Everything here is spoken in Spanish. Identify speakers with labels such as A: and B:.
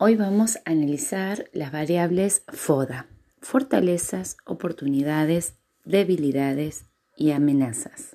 A: Hoy vamos a analizar las variables FODA, fortalezas, oportunidades, debilidades y amenazas.